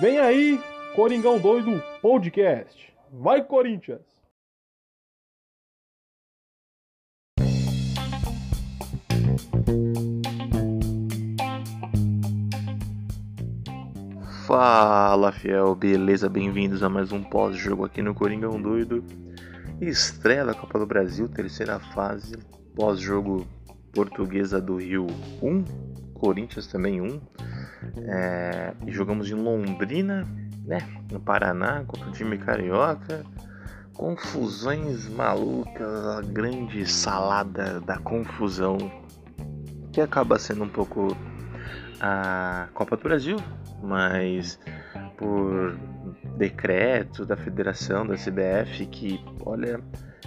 Vem aí, Coringão Doido Podcast. Vai, Corinthians! Fala fiel, beleza? Bem-vindos a mais um pós-jogo aqui no Coringão Doido. Estreia da Copa do Brasil, terceira fase, pós-jogo Portuguesa do Rio 1, Corinthians também 1. É, e jogamos em Londrina, né, no Paraná, contra o time carioca. Confusões malucas, a grande salada da confusão, que acaba sendo um pouco a Copa do Brasil, mas por decreto da federação, da CBF, que, olha,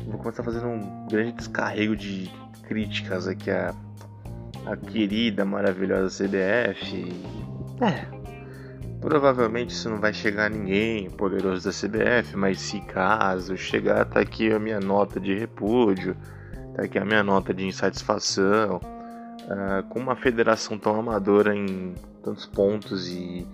vou começar fazendo um grande descarrego de críticas aqui a, a querida, maravilhosa CBF. É, provavelmente isso não vai chegar a ninguém poderoso da CBF, mas se caso chegar, tá aqui a minha nota de repúdio, tá aqui a minha nota de insatisfação. Uh, com uma federação tão amadora em tantos pontos e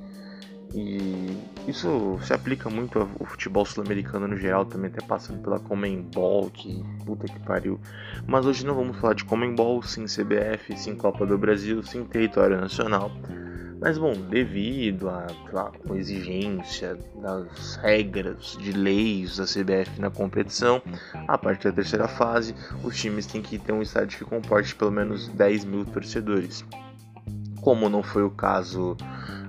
e isso se aplica muito ao futebol sul-americano no geral, também até passando pela Comembol, que puta que pariu. Mas hoje não vamos falar de Comembol, sim CBF, sim Copa do Brasil, sim território nacional. Mas bom, devido uma exigência das regras de leis da CBF na competição, a partir da terceira fase, os times têm que ter um estádio que comporte pelo menos 10 mil torcedores. Como não foi o caso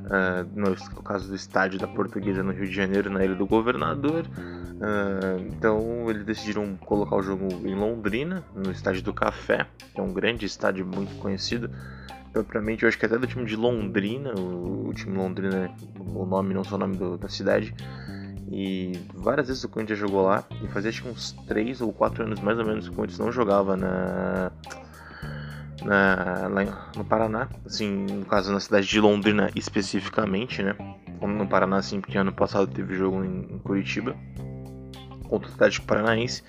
Uh, no caso do estádio da Portuguesa no Rio de Janeiro, na Ilha do Governador. Uh, então eles decidiram colocar o jogo em Londrina, no estádio do Café, que é um grande estádio muito conhecido. Propriamente, eu acho que até do time de Londrina, o, o time Londrina, o nome não só o nome do, da cidade. E várias vezes o Corinthians jogou lá, e fazia acho que uns 3 ou 4 anos mais ou menos que o Corinthians não jogava na na, lá no Paraná, assim, no caso na cidade de Londrina especificamente, né? Como no Paraná, assim, porque ano passado teve jogo em, Curitiba contra a cidade paranaense.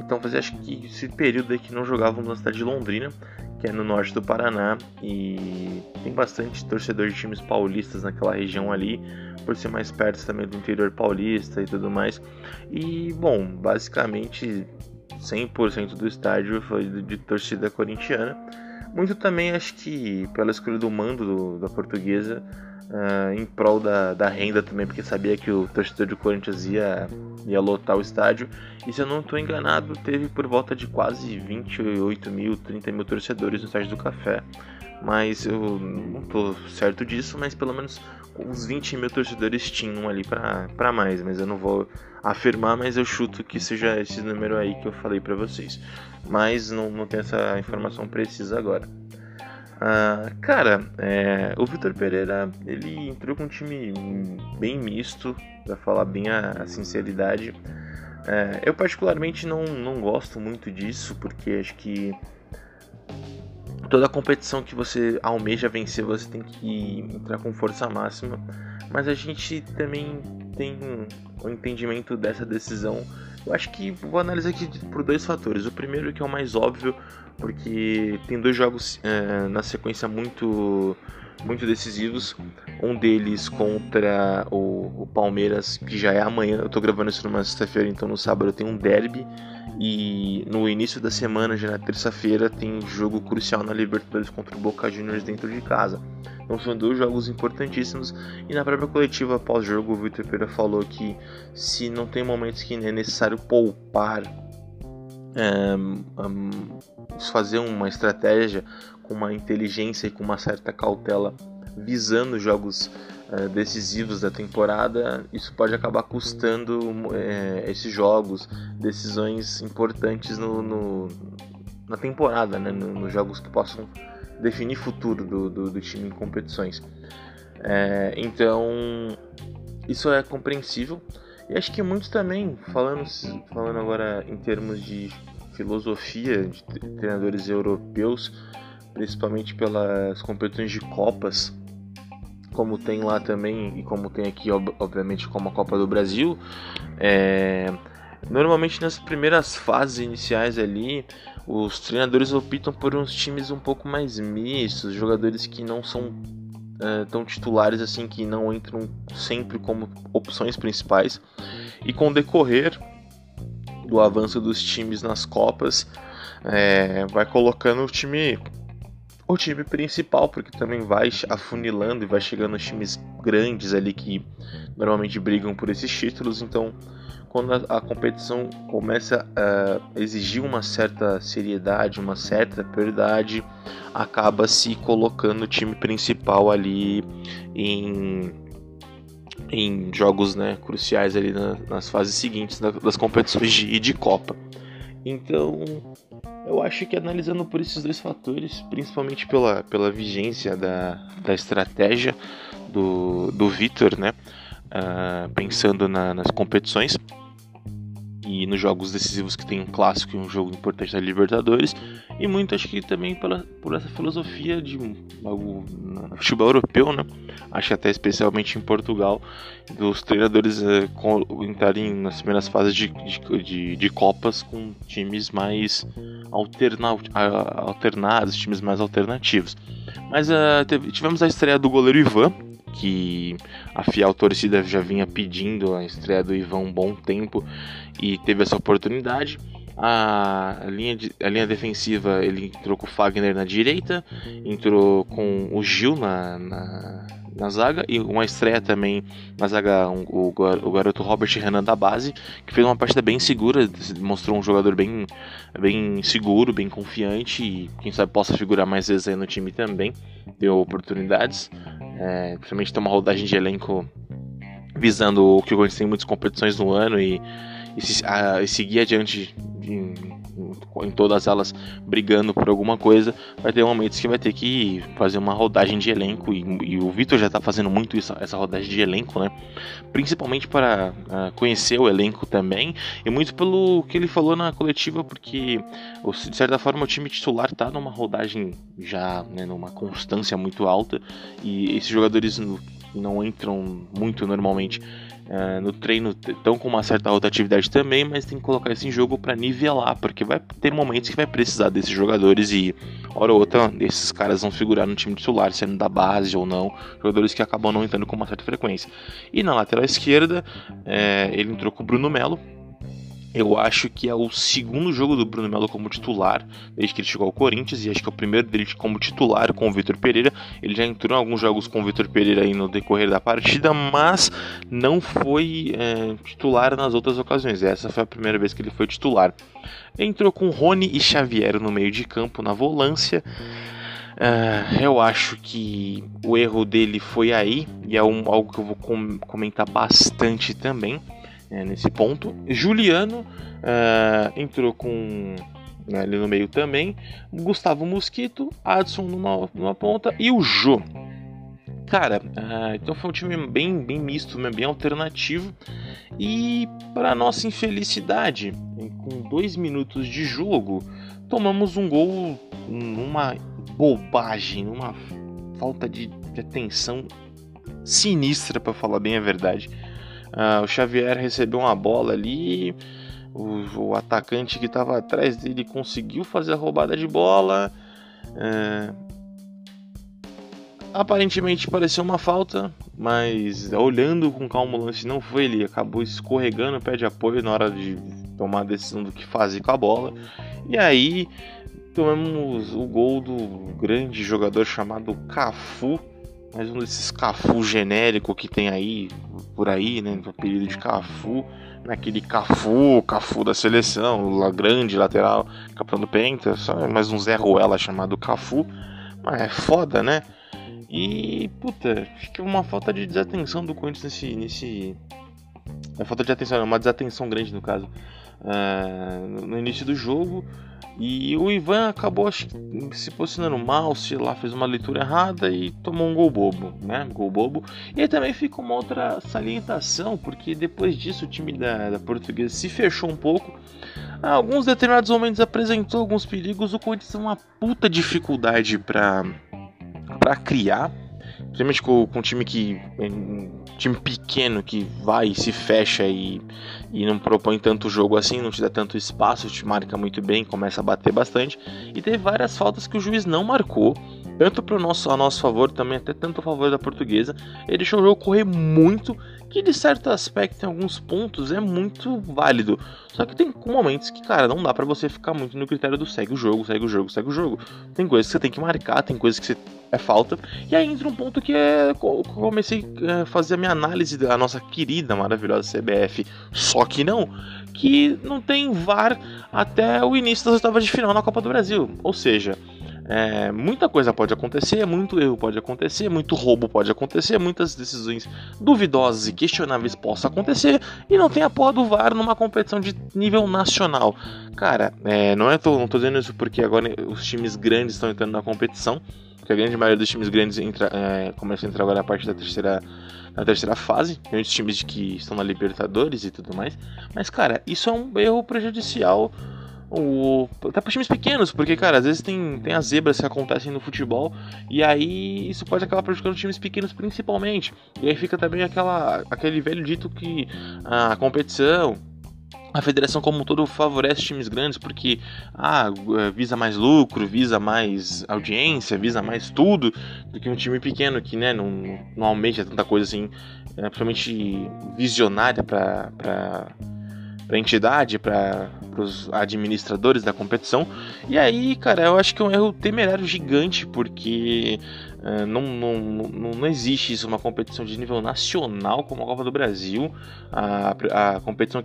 Então fazia acho que esse período aí que não jogavam na cidade de Londrina, que é no norte do Paraná, e tem bastante torcedor de times paulistas naquela região ali, por ser mais perto também do interior paulista e tudo mais. E bom, basicamente 100% do estádio foi de torcida corintiana. Muito também acho que pela escolha do mando do, da portuguesa, uh, em prol da, da renda também, porque sabia que o torcedor do Corinthians ia, ia lotar o estádio. E se eu não estou enganado, teve por volta de quase 28 mil, 30 mil torcedores no estádio do Café. Mas eu não estou certo disso, mas pelo menos uns 20 mil torcedores tinham ali para mais, mas eu não vou afirmar, mas eu chuto que seja esse número aí que eu falei para vocês. Mas não, não tenho essa informação precisa agora. Ah, cara, é, o Vitor Pereira ele entrou com um time bem misto, para falar bem a, a sinceridade. É, eu particularmente não, não gosto muito disso, porque acho que toda competição que você almeja vencer, você tem que entrar com força máxima. Mas a gente também tem um entendimento dessa decisão. Eu acho que vou analisar aqui por dois fatores. O primeiro que é o mais óbvio, porque tem dois jogos é, na sequência muito muito decisivos. Um deles contra o, o, Palmeiras, que já é amanhã. Eu tô gravando isso numa sexta-feira, então no sábado tem um derby. E no início da semana, já na terça-feira, tem jogo crucial na Libertadores contra o Boca Juniors dentro de casa. Então são dois jogos importantíssimos. E na própria coletiva após jogo, o Vitor Pereira falou que se não tem momentos que é necessário poupar, um, fazer uma estratégia com uma inteligência e com uma certa cautela visando jogos uh, decisivos da temporada, isso pode acabar custando uh, esses jogos, decisões importantes no, no na temporada, né? nos no jogos que possam definir futuro do, do, do time em competições. É, então, isso é compreensível. E acho que muitos também, falando, falando agora em termos de filosofia de treinadores europeus, principalmente pelas competições de Copas, como tem lá também e como tem aqui, obviamente, como a Copa do Brasil. É, normalmente nas primeiras fases iniciais ali, os treinadores optam por uns times um pouco mais mistos, jogadores que não são estão titulares assim que não entram sempre como opções principais e com o decorrer do avanço dos times nas copas é, vai colocando o time o time principal porque também vai afunilando e vai chegando os times grandes ali que normalmente brigam por esses títulos. Então quando a, a competição começa a exigir uma certa seriedade, uma certa prioridade, acaba se colocando o time principal ali em, em jogos né, cruciais ali na, nas fases seguintes da, das competições de, de Copa. Então, eu acho que analisando por esses dois fatores, principalmente pela, pela vigência da, da estratégia do, do Vitor, né? Uh, pensando na, nas competições, e nos jogos decisivos que tem um clássico e um jogo importante da Libertadores, e muito acho que também pela, por essa filosofia de algo no futebol europeu, né? Acho que até especialmente em Portugal, dos treinadores é, entrarem nas primeiras fases de, de, de, de Copas com times mais alterna, alternados, times mais alternativos. Mas uh, tivemos a estreia do goleiro Ivan, que a fiel torcida já vinha pedindo a estreia do Ivan um bom tempo e teve essa oportunidade. A linha, de, a linha defensiva ele entrou com o Fagner na direita, entrou com o Gil na, na, na zaga e uma estreia também na zaga um, o, o garoto Robert Renan da base, que fez uma partida bem segura, mostrou um jogador bem, bem seguro, bem confiante e quem sabe possa figurar mais vezes aí no time também, deu oportunidades, é, principalmente ter uma rodagem de elenco visando o que Corinthians tem muitas competições no ano e e, se, a, e seguir adiante em, em, todas elas brigando por alguma coisa, vai ter momentos que vai ter que fazer uma rodagem de elenco e, e o Vitor já está fazendo muito isso, essa rodagem de elenco, né? Principalmente para uh, conhecer o elenco também e muito pelo que ele falou na coletiva, porque de certa forma o time titular está numa rodagem já, né, numa constância muito alta e esses jogadores não entram muito normalmente Uh, no treino estão com uma certa rotatividade também, mas tem que colocar isso em jogo para nivelar, porque vai ter momentos que vai precisar desses jogadores e hora ou outra esses caras vão figurar no time titular, sendo da base ou não, jogadores que acabam não entrando com uma certa frequência. E na lateral esquerda, é, ele entrou com o Bruno Melo, eu acho que é o segundo jogo do Bruno Melo como titular, desde que ele chegou ao Corinthians, e acho que é o primeiro dele como titular com o Vitor Pereira. Ele já entrou em alguns jogos com o Vitor Pereira aí no decorrer da partida, mas não foi é, titular nas outras ocasiões. Essa foi a primeira vez que ele foi titular. Entrou com Rony e Xavier no meio de campo, na volância. Uh, eu acho que o erro dele foi aí, e é um, algo que eu vou com comentar bastante também é, nesse ponto. Juliano uh, entrou com né, ali no meio também. Gustavo Mosquito, Adson numa, numa ponta e o Jô. Cara, uh, então foi um time bem, bem misto, bem alternativo. E para nossa infelicidade, com dois minutos de jogo, tomamos um gol numa bobagem, numa falta de atenção sinistra, para falar bem a verdade. Ah, o Xavier recebeu uma bola ali. O, o atacante que estava atrás dele conseguiu fazer a roubada de bola. É, aparentemente pareceu uma falta, mas olhando com calma o lance não foi. Ele acabou escorregando pé de apoio na hora de tomar a decisão do que fazer com a bola. E aí tomamos o gol do grande jogador chamado Cafu mais um desses Cafu genérico que tem aí, por aí, né? No apelido de Cafu. Naquele Cafu, Cafu da seleção, lá grande, lateral, capitão do Penta, só mais um Zé Ruela chamado Cafu. Mas é foda, né? E, puta, que uma falta de desatenção do Corinthians nesse. nesse... Falta de atenção, é uma desatenção grande no caso. Uh, no início do jogo. E o Ivan acabou se posicionando mal, se lá fez uma leitura errada e tomou um gol bobo, né? Gol bobo. E aí também fica uma outra salientação, porque depois disso o time da, da Portuguesa se fechou um pouco. Alguns determinados momentos apresentou alguns perigos. O Corinthians tem uma puta dificuldade para para criar Principalmente com, com um time que. Um time pequeno que vai, se fecha e, e não propõe tanto jogo assim, não te dá tanto espaço, te marca muito bem, começa a bater bastante. E teve várias faltas que o juiz não marcou tanto para o nosso, a nosso favor, também até tanto a favor da portuguesa. Ele deixou o jogo correr muito, que de certo aspecto, em alguns pontos, é muito válido. Só que tem momentos que, cara, não dá para você ficar muito no critério do segue o jogo, segue o jogo, segue o jogo. Tem coisas que você tem que marcar, tem coisas que você é falta. E aí entra um ponto que é. comecei a fazer a minha análise da nossa querida, maravilhosa CBF. Só que não. Que não tem VAR até o início das oitavas de final na Copa do Brasil. Ou seja, é, muita coisa pode acontecer, muito erro pode acontecer, muito roubo pode acontecer, muitas decisões duvidosas e questionáveis possam acontecer e não tem a porra do VAR numa competição de nível nacional. Cara, é, não, é tô, não tô dizendo isso porque agora os times grandes estão entrando na competição, porque a grande maioria dos times grandes entra, é, começa a entrar agora a parte da terceira na terceira fase, tem muitos times que estão na Libertadores e tudo mais. Mas, cara, isso é um erro prejudicial o, até para times pequenos, porque, cara, às vezes tem, tem as zebras que acontecem no futebol e aí isso pode acabar prejudicando times pequenos principalmente. E aí fica também aquela, aquele velho dito que a competição, a federação como um todo favorece times grandes porque ah, visa mais lucro, visa mais audiência, visa mais tudo do que um time pequeno que né, não, não almeja tanta coisa assim, é, principalmente visionária para para a entidade, para os administradores da competição. E aí, cara, eu acho que é um erro temerário gigante, porque uh, não, não, não, não, existe isso, uma competição de nível nacional como a Copa do Brasil, a, a competição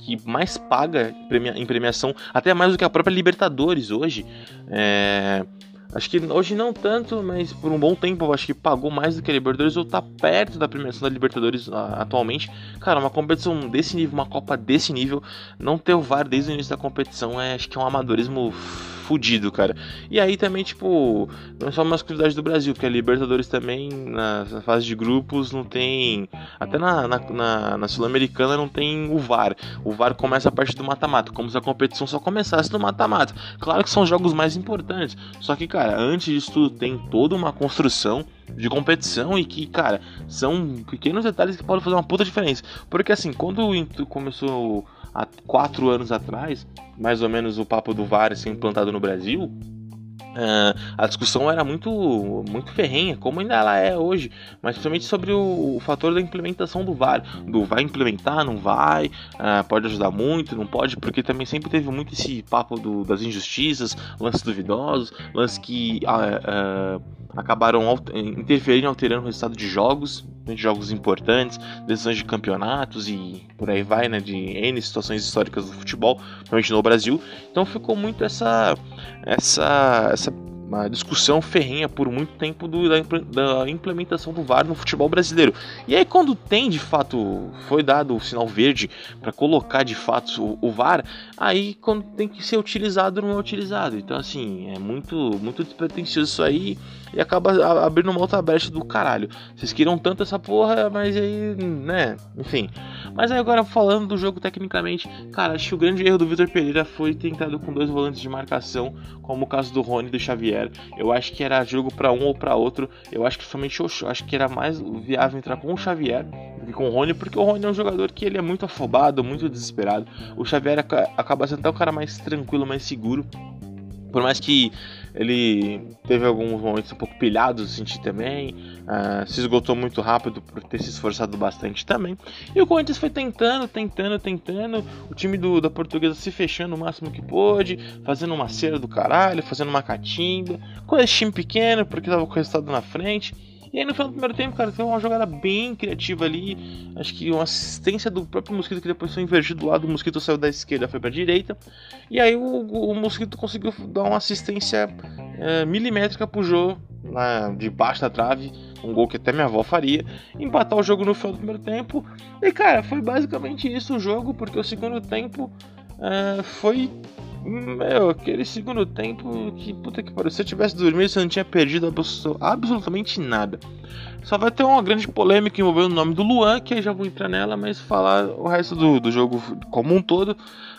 que mais paga em premiação, até mais do que a própria Libertadores hoje. É, Acho que hoje não tanto, mas por um bom tempo acho que pagou mais do que a Libertadores ou tá perto da premiação da Libertadores uh, atualmente. Cara, uma competição desse nível, uma Copa desse nível, não ter o VAR desde o início da competição é acho que é um amadorismo fudido, cara. E aí também, tipo, não é só uma exclusividade do Brasil, porque a Libertadores também, na, fase de grupos, não tem. Até na, na, na, na Sul-Americana não tem o VAR. O VAR começa a partir do mata-mata, como se a competição só começasse no mata-mata. Claro que são jogos mais importantes, só que, cara, antes disso tudo tem toda uma construção de competição e que, cara, são pequenos detalhes que podem fazer uma puta diferença. Porque assim, quando começou há quatro anos atrás, mais ou menos o papo do VAR ser implantado no Brasil, Uh, a discussão era muito, muito ferrenha, como ainda ela é hoje, mas principalmente sobre o, o fator da implementação do VAR. Do vai implementar, não vai, uh, pode ajudar muito, não pode, porque também sempre teve muito esse papo do, das injustiças, lances duvidosos, lances que uh, acabaram interferindo, alterando o resultado de jogos, de jogos importantes, decisões de campeonatos e por aí vai, né, de N situações históricas do futebol, principalmente no Brasil. Então ficou muito essa essa essa uma discussão ferrenha por muito tempo do, da, da, implementação do VAR no futebol brasileiro. E aí quando tem de fato foi dado o sinal verde para colocar de fato o, o, VAR, aí quando tem que ser utilizado não é utilizado. Então assim é muito muito despretensioso isso aí e acaba abrindo uma outra brecha do caralho. Vocês queriam tanto essa porra, mas aí, né, enfim. Mas aí agora falando do jogo tecnicamente, cara, acho que o grande erro do Vitor Pereira foi ter entrado com dois volantes de marcação, como o caso do Rony e do Xavier. Eu acho que era jogo para um ou para outro. Eu acho que somente eu acho que era mais viável entrar com o Xavier do que com o Rony, porque o Rony é um jogador que ele é muito afobado, muito desesperado. O Xavier acaba sendo até o cara mais tranquilo, mais seguro. Por mais que ele teve alguns momentos um pouco pilhados, senti também. Uh, se esgotou muito rápido por ter se esforçado bastante também. E o Corinthians foi tentando, tentando, tentando. O time do, da Portuguesa se fechando o máximo que pôde, fazendo uma cera do caralho, fazendo uma catimba. Com esse time pequeno, porque tava com o resultado na frente. E aí no final do primeiro tempo, cara, teve uma jogada bem criativa ali. Acho que uma assistência do próprio Mosquito que depois foi invertido do lado. O Mosquito saiu da esquerda, foi pra direita. E aí o, o Mosquito conseguiu dar uma assistência é, milimétrica pro Jô, lá debaixo da trave. Um gol que até minha avó faria. Empatar o jogo no final do primeiro tempo. E cara, foi basicamente isso o jogo, porque o segundo tempo é, foi meu, aquele segundo tempo que puta que pariu. Se eu tivesse dormido, você não tinha perdido absolutamente nada. Só vai ter uma grande polêmica envolvendo o nome do Luan, que eu já vou entrar nela, mas falar o resto do, do jogo como um todo.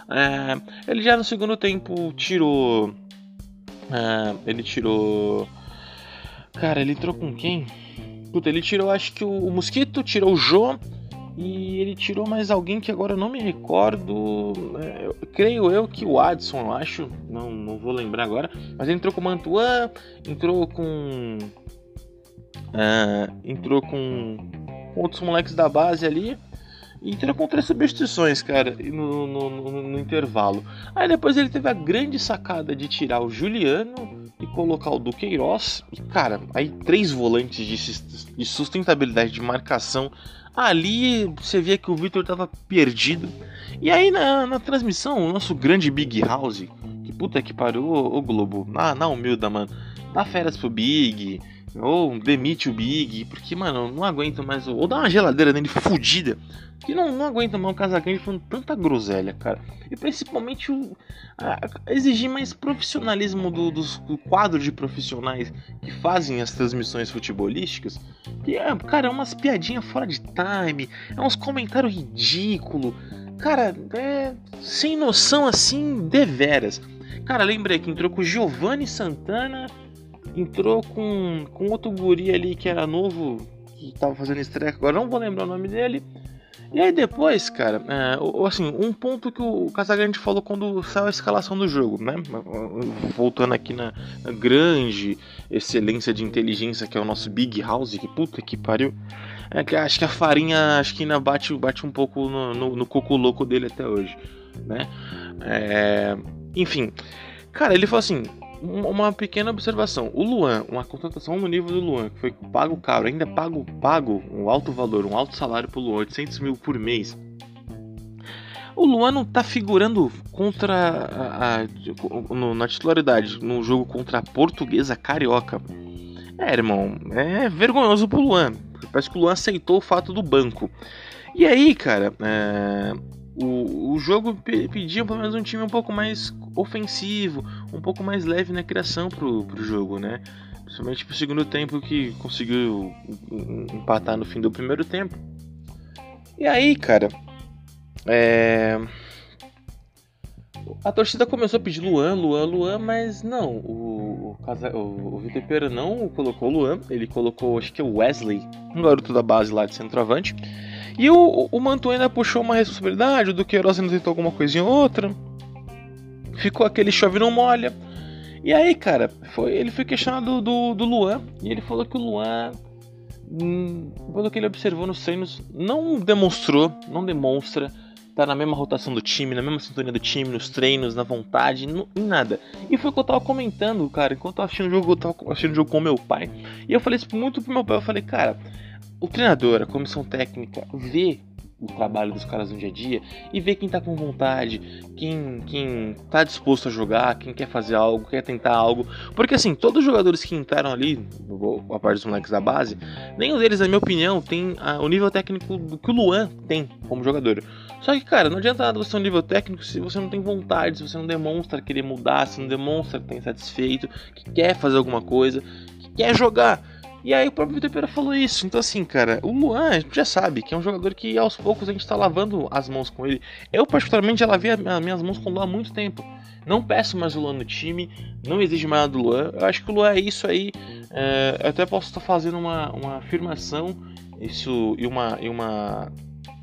É, ele já no segundo tempo tirou. É, ele tirou. Cara, ele entrou com quem? Puta, ele tirou, acho que o, o Mosquito, tirou o Jô. E ele tirou mais alguém que agora eu não me recordo. É, eu, creio eu que o Adson, eu acho. Não, não vou lembrar agora. Mas ele entrou com o Mantuan, entrou com. Uh, entrou com, outros moleques da base ali. E entrou com três substituições, cara, no, no, no, no, intervalo. Aí depois ele teve a grande sacada de tirar o Juliano e colocar o Duqueiroz. E, cara, aí três volantes de sustentabilidade de marcação Ali você via que o Victor estava perdido. E aí na, na transmissão, o nosso grande Big House, que puta que pariu, o Globo, na, na humilda, mano, dá férias pro Big, ou demite o Big, porque, mano, não aguento mais. Ou dá uma geladeira nele fudida. Que não, não aguenta mais o Casagrande falando tanta groselha, cara. E principalmente o, a, exigir mais profissionalismo do, dos, do quadro de profissionais que fazem as transmissões futebolísticas. Que, é, cara, é umas piadinhas fora de time, é uns comentários ridículos. Cara, é sem noção assim, deveras. Cara, lembrei que entrou com o Giovanni Santana entrou com, com outro guri ali que era novo, que tava fazendo estreia, agora não vou lembrar o nome dele. E aí depois, cara, é, assim, um ponto que o Casagrande falou quando saiu a escalação do jogo, né? Voltando aqui na, grande excelência de inteligência que é o nosso Big House, que puta que pariu. É que acho que a farinha acho que ainda bate, bate um pouco no, no, no coco louco dele até hoje, né? É, enfim, cara, ele falou assim: uma pequena observação. O Luan, uma contratação no nível do Luan, que foi pago caro, ainda pago, pago um alto valor, um alto salário pro Luan, 800 mil por mês. O Luan não tá figurando contra a, a, no, na titularidade no jogo contra a Portuguesa Carioca. É, irmão, é vergonhoso pro Luan. Parece que o Luan aceitou o fato do banco. E aí, cara, é, o, o jogo pedia pelo menos um time um pouco mais ofensivo, um pouco mais leve na criação pro, pro jogo, né? Principalmente pro segundo tempo que conseguiu empatar no fim do primeiro tempo. E aí, cara, é... a torcida começou a pedir Luan, Luan, Luan, mas não, o, o, o, o Vitor Pereira não colocou Luan, ele colocou, acho que é o Wesley, um garoto da base lá de centroavante. E o, o ainda puxou uma responsabilidade, o Duqueiroz ainda tentou alguma coisinha ou outra. Ficou aquele chove não molha. E aí, cara, foi, ele foi questionado do, do, do Luan. E ele falou que o Luan, hum, pelo que ele observou nos treinos, não demonstrou, não demonstra tá na mesma rotação do time, na mesma sintonia do time, nos treinos, na vontade, no, em nada. E foi o que eu tava comentando, cara, enquanto eu tava assistindo o jogo, eu tava assistindo o jogo com meu pai. E eu falei isso muito pro meu pai, eu falei, cara, o treinador, a comissão técnica, vê o trabalho dos caras no dia a dia e vê quem tá com vontade, quem, quem tá disposto a jogar, quem quer fazer algo, quer tentar algo. Porque assim, todos os jogadores que entraram ali, a parte dos moleques da base, nenhum deles, na minha opinião, tem a, o nível técnico que o Luan tem como jogador. Só que, cara, não adianta nada você ter um nível técnico se você não tem vontade, se você não demonstra querer mudar, se não demonstra que tá insatisfeito, que quer fazer alguma coisa, que quer jogar. E aí o próprio Vitor Pereira falou isso. Então, assim, cara, o Luan, a gente já sabe que é um jogador que aos poucos a gente tá lavando as mãos com ele. Eu, particularmente, já lavei as minhas mãos com o Luan há muito tempo. Não peço mais o Luan no time, não exige mais do Luan. Eu acho que o Luan é isso aí. É, eu até posso estar fazendo uma, uma afirmação isso e uma, e uma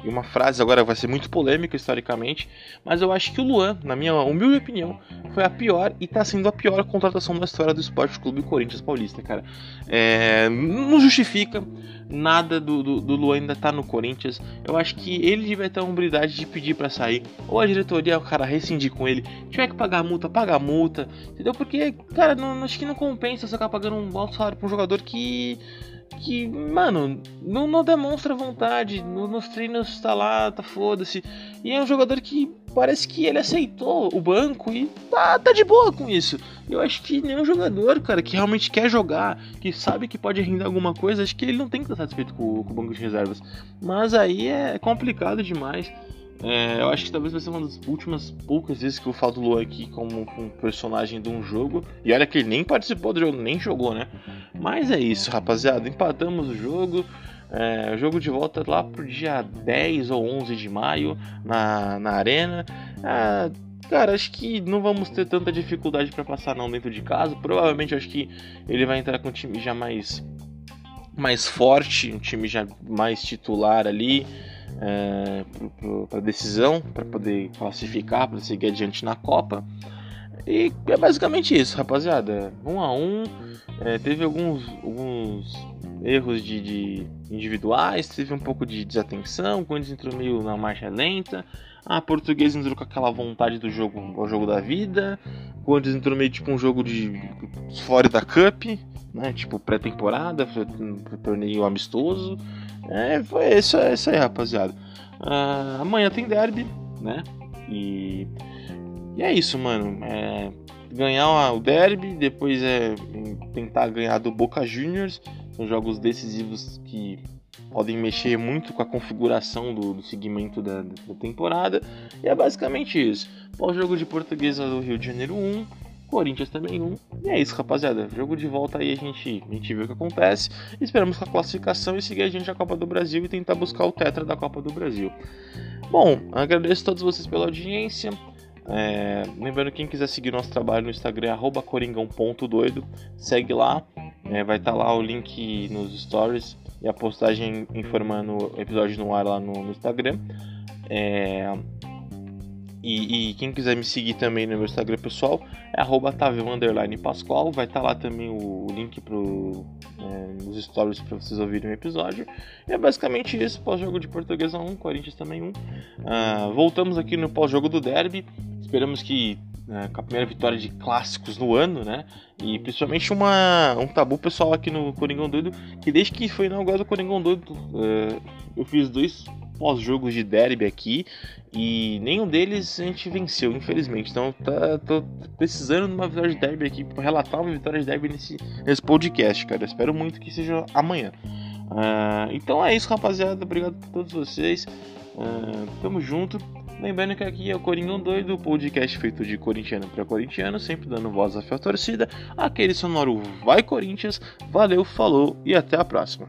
e uma frase agora vai ser muito polêmica historicamente, mas eu acho que o Luan, na minha humilde opinião, foi a pior e está sendo a pior contratação da história do Esporte Clube Corinthians Paulista, cara. É, não justifica nada do, do, do Luan ainda tá no Corinthians. Eu acho que ele devia ter a humildade de pedir para sair, ou a diretoria, o cara rescindir com ele, tiver que pagar multa, pagar multa, entendeu? Porque, cara, não, acho que não compensa você ficar pagando um alto salário pra um jogador que que, mano, não, não demonstra vontade. No, nos treinos tá lá, tá foda-se. E é um jogador que parece que ele aceitou o banco e tá, tá de boa com isso. Eu acho que nenhum jogador, cara, que realmente quer jogar, que sabe que pode render alguma coisa, acho que ele não tem que estar satisfeito com, com o banco de reservas. Mas aí é complicado demais. É, eu acho que talvez vai ser uma das últimas poucas vezes que eu falo do Luan aqui como um personagem de um jogo. E olha que ele nem participou do jogo, nem jogou, né? Mas é isso, rapaziada. Empatamos o jogo. É, jogo de volta lá pro dia 10 ou 11 de maio na, na Arena. É, cara, acho que não vamos ter tanta dificuldade para passar não dentro de casa. Provavelmente acho que ele vai entrar com o time já mais mais forte, um time já mais titular ali é, para decisão, para poder classificar, para seguir adiante na Copa. E é basicamente isso, rapaziada. Um a um, é, teve alguns, alguns erros de, de, individuais, teve um pouco de desatenção, o Corinthians entrou meio na marcha lenta. A Portuguesa entrou com aquela vontade do jogo, o jogo da vida. O Corinthians entrou meio tipo um jogo de fora da Cup, né? Tipo pré-temporada, torneio amistoso. É, foi isso, é isso aí, rapaziada. Uh, amanhã tem derby, né? E, e é isso, mano. É, ganhar o derby, depois é tentar ganhar do Boca Juniors. São jogos decisivos que podem mexer muito com a configuração do, do segmento da, da, temporada. E é basicamente isso. Pós-jogo de Portuguesa do Rio de Janeiro 1, Corinthians também 1. E é isso, rapaziada. Jogo de volta aí a gente, a gente vê o que acontece. Esperamos com a classificação e seguir a gente na Copa do Brasil e tentar buscar o Tetra da Copa do Brasil. Bom, agradeço a todos vocês pela audiência. É, lembrando quem quiser seguir nosso trabalho no Instagram é coringão.doido, segue lá, é, vai estar tá lá o link nos stories e a postagem informando o episódio no ar lá no, no Instagram. É, e, e, quem quiser me seguir também no meu Instagram pessoal é arroba. Vai estar tá lá também o link pro, é, nos stories para vocês ouvirem o episódio. E é basicamente isso. Pós-jogo de Portuguesa 1, Corinthians também 1. Uh, ah, voltamos aqui no pós-jogo do Derby. Esperamos que né, com a primeira vitória de clássicos no ano, né? E principalmente uma, um tabu pessoal aqui no Coringão Doido, que desde que foi inaugurado o Coringão Doido, uh, eu fiz dois pós-jogos de derby aqui e nenhum deles a gente venceu, infelizmente. Então tá, tô precisando de uma vitória de derby aqui para relatar uma vitória de derby nesse, nesse podcast, cara. Eu espero muito que seja amanhã. Uh, então é isso, rapaziada. Obrigado por todos vocês. Uh, tamo junto. Lembrando que aqui é o Coringão Doido, podcast feito de corintiano para corintiano, sempre dando voz à torcida. Aquele sonoro Vai Corinthians. Valeu, falou e até a próxima.